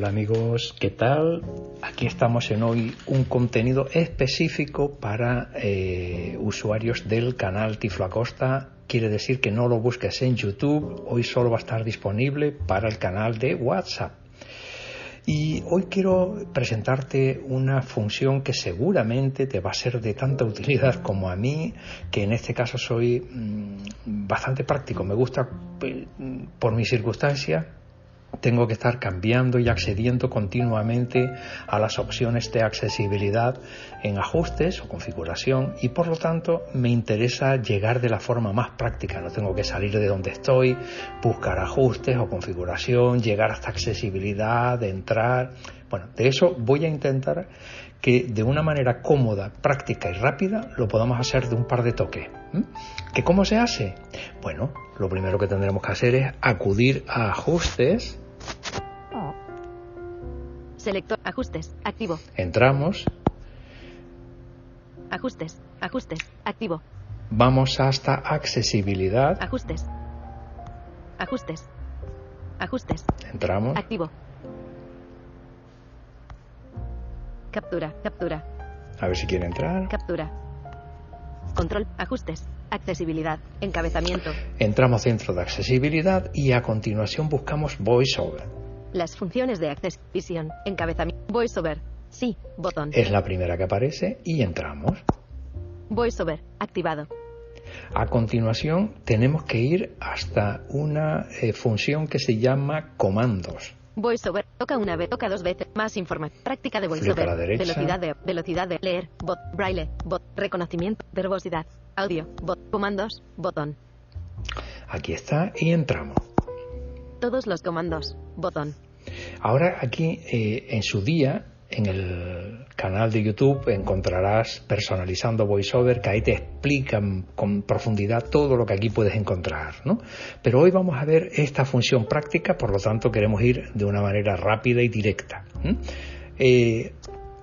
Hola amigos, ¿qué tal? Aquí estamos en hoy un contenido específico para eh, usuarios del canal Tiflo Acosta quiere decir que no lo busques en YouTube, hoy solo va a estar disponible para el canal de WhatsApp. Y hoy quiero presentarte una función que seguramente te va a ser de tanta utilidad como a mí, que en este caso soy mm, bastante práctico. Me gusta, eh, por mi circunstancia, tengo que estar cambiando y accediendo continuamente a las opciones de accesibilidad en ajustes o configuración y por lo tanto me interesa llegar de la forma más práctica. No tengo que salir de donde estoy, buscar ajustes o configuración, llegar hasta accesibilidad, entrar. Bueno, de eso voy a intentar que de una manera cómoda, práctica y rápida lo podamos hacer de un par de toques. ¿Que cómo se hace? Bueno, lo primero que tendremos que hacer es acudir a ajustes. Selector, ajustes, activo. Entramos. Ajustes, ajustes, activo. Vamos hasta accesibilidad. Ajustes. Ajustes. Ajustes. Entramos. Activo. Captura, captura. A ver si quiere entrar. Captura. Control, ajustes, accesibilidad, encabezamiento. Entramos dentro de accesibilidad y a continuación buscamos VoiceOver. Las funciones de Access Vision, encabezamiento, VoiceOver. Sí, botón. Es la primera que aparece y entramos. VoiceOver, activado. A continuación tenemos que ir hasta una eh, función que se llama comandos. VoiceOver. Toca una vez, toca dos veces. Más información. Práctica de VoiceOver. Velocidad de, velocidad de leer. Bot. Braille. Bot. Reconocimiento. Verbosidad. Audio. Bot. Comandos. Botón. Aquí está y entramos. Todos los comandos. Botón. Ahora aquí eh, en su día, en el canal de YouTube, encontrarás personalizando VoiceOver, que ahí te explican con profundidad todo lo que aquí puedes encontrar. ¿no? Pero hoy vamos a ver esta función práctica, por lo tanto queremos ir de una manera rápida y directa. Eh,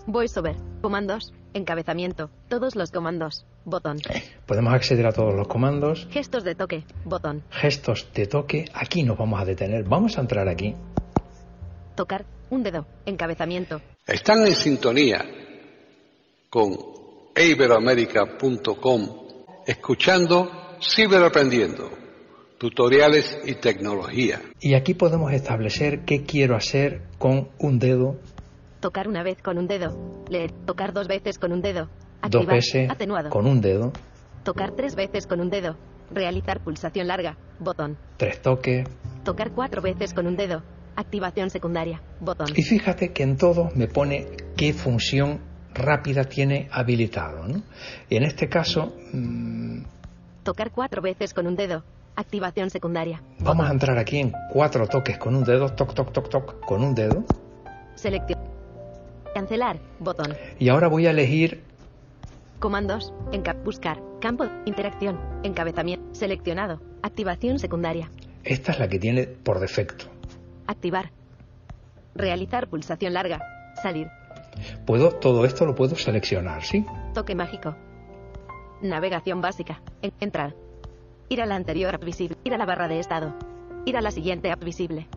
VoiceOver. Comandos. Encabezamiento. Todos los comandos. Botón. podemos acceder a todos los comandos, Gestos de toque. Botón. gestos de toque. Aquí nos vamos a detener. Vamos a entrar aquí. Tocar. Un dedo. Encabezamiento. Están en sintonía con iberoamérica.com, escuchando Ciberaprendiendo, tutoriales y tecnología. Y aquí podemos establecer qué quiero hacer con un dedo, Tocar una vez con un dedo. Leer. Tocar dos veces con un dedo. dos veces Atenuado. con un dedo, Tocar tres veces con un dedo. Realizar pulsación larga. Botón. tres toques. Tocar cuatro veces con un dedo. Activación secundaria. Botón. Y fíjate que en todo me pone qué función rápida tiene habilitado. ¿no? Y en este caso mm, Tocar cuatro veces con un dedo. Activación secundaria. vamos a entrar aquí en cuatro toques con un dedo, toc, toc, toc, toc, con un dedo. Selección. Cancelar. Botón. Y ahora voy a elegir Comandos. Enca buscar. Campo. Interacción. Encabezamiento. Seleccionado. Activación secundaria. Esta es la que tiene por defecto. Activar. Realizar pulsación larga. Salir. Puedo, todo esto lo puedo seleccionar, ¿sí? Toque mágico. Navegación básica. En- entrar. Ir a la anterior app visible. Ir a la barra de estado. Ir a la siguiente app visible.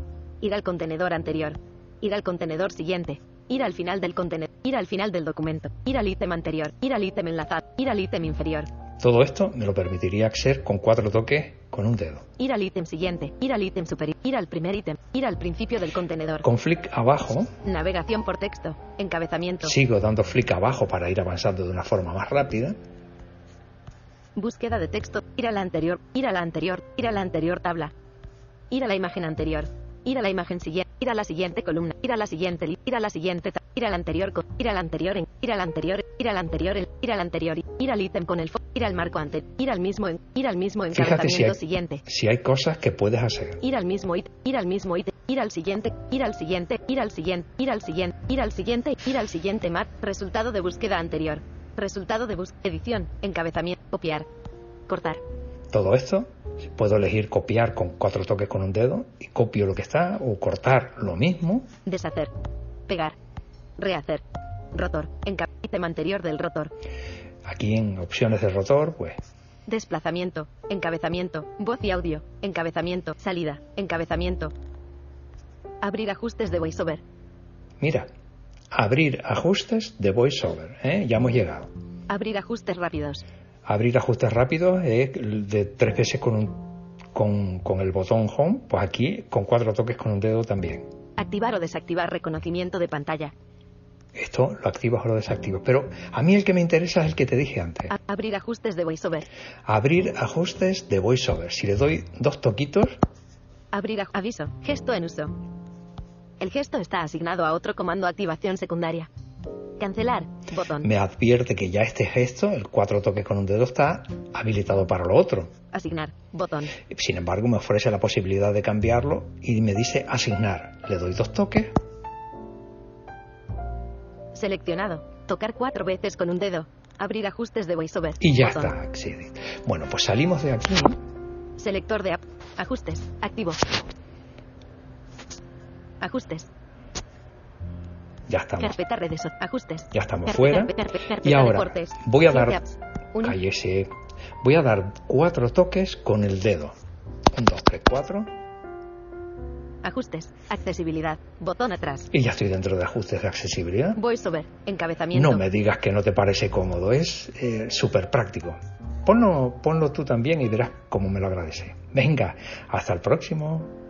Ir al contenedor anterior. Ir al contenedor siguiente. Ir al final del contenedor. Ir al final del documento. Ir al ítem anterior. Ir al ítem enlazado. Ir al ítem inferior. Todo esto me lo permitiría hacer con cuatro toques con un dedo. Ir al ítem siguiente. Ir al ítem superior. Ir al primer ítem. Ir al principio del contenedor. Con flick abajo. Navegación por texto. Encabezamiento. Sigo dando flick abajo para ir avanzando de una forma más rápida. Búsqueda de texto. Ir a la anterior. Ir a la anterior. Ir a la anterior tabla. Ir a la imagen anterior. Ir a la imagen siguiente. Ir a la siguiente columna. Ir a la siguiente. Ir a la siguiente. Ir al anterior. Ir al anterior. Ir al anterior. Ir al anterior. Ir al anterior. Ir al ítem con el ir al marco antes, ir al mismo, ir al mismo encabezamiento siguiente. Si hay cosas que puedes hacer. Ir al mismo ítem, ir al mismo ítem, ir al siguiente, ir al siguiente, ir al siguiente, ir al siguiente, ir al siguiente, ir al siguiente mat, resultado de búsqueda anterior. Resultado de búsqueda, edición, encabezamiento, copiar, cortar. Todo esto puedo elegir copiar con cuatro toques con un dedo y copio lo que está o cortar lo mismo. Deshacer, pegar, rehacer, rotor, encabezamiento anterior del rotor. Aquí en opciones de rotor, pues... Desplazamiento, encabezamiento, voz y audio, encabezamiento, salida, encabezamiento. Abrir ajustes de VoiceOver. Mira, abrir ajustes de VoiceOver, ¿eh? ya hemos llegado. Abrir ajustes rápidos. Abrir ajustes rápidos es de tres veces con, un, con, con el botón Home, pues aquí con cuatro toques con un dedo también. Activar o desactivar reconocimiento de pantalla. Esto lo activas o lo desactivas. Pero a mí el que me interesa es el que te dije antes. abrir ajustes de VoiceOver. Abrir ajustes de VoiceOver. Si le doy dos toquitos. Abrir aviso. Gesto en uso. El gesto está asignado a otro comando activación secundaria. Cancelar. Botón. Me advierte que ya este gesto, el cuatro toques con un dedo, está habilitado para lo otro. Asignar. Botón. Sin embargo, me ofrece la posibilidad de cambiarlo y me dice asignar. Le doy dos toques. Seleccionado. Tocar cuatro veces con un dedo. Abrir ajustes de VoiceOver. Y ya está. Bueno, pues salimos de aquí. Selector de app. Ajustes. Activo. Ajustes. Ya estamos. Carpeta redes. Ajustes. Ya estamos fuera. y ahora voy a dar. Cállese. Voy a dar cuatro toques con el dedo. Un, dos, tres, cuatro. Ajustes. Accesibilidad. Botón atrás. Y ya estoy dentro de ajustes de accesibilidad. VoiceOver. Encabezamiento. No me digas que no te parece cómodo. Es eh, súper práctico. Ponlo, ponlo tú también y verás cómo me lo agradece. Venga, hasta el próximo.